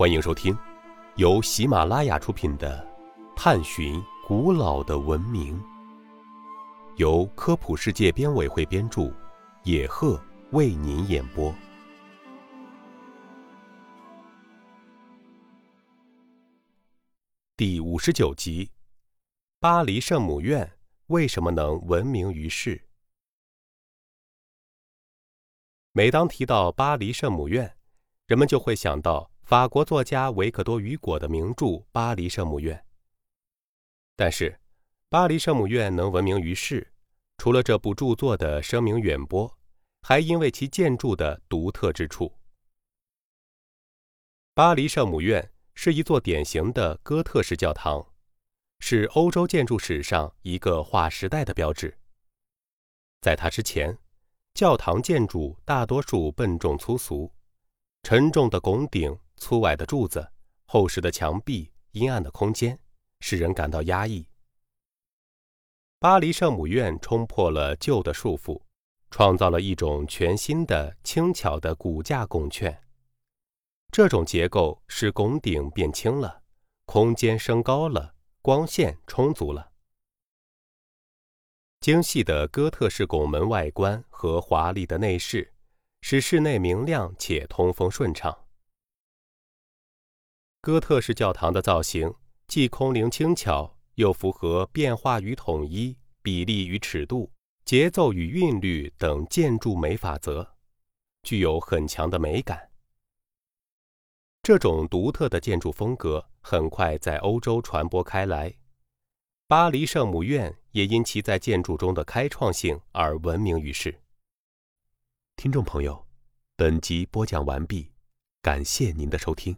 欢迎收听由喜马拉雅出品的《探寻古老的文明》，由科普世界编委会编著，野鹤为您演播。第五十九集：巴黎圣母院为什么能闻名于世？每当提到巴黎圣母院，人们就会想到法国作家维克多·雨果的名著《巴黎圣母院》。但是，巴黎圣母院能闻名于世，除了这部著作的声名远播，还因为其建筑的独特之处。巴黎圣母院是一座典型的哥特式教堂，是欧洲建筑史上一个划时代的标志。在它之前，教堂建筑大多数笨重粗俗。沉重的拱顶、粗矮的柱子、厚实的墙壁、阴暗的空间，使人感到压抑。巴黎圣母院冲破了旧的束缚，创造了一种全新的、轻巧的骨架拱券。这种结构使拱顶变轻了，空间升高了，光线充足了。精细的哥特式拱门外观和华丽的内饰。使室内明亮且通风顺畅。哥特式教堂的造型既空灵轻巧，又符合变化与统一、比例与尺度、节奏与韵律等建筑美法则，具有很强的美感。这种独特的建筑风格很快在欧洲传播开来，巴黎圣母院也因其在建筑中的开创性而闻名于世。听众朋友，本集播讲完毕，感谢您的收听。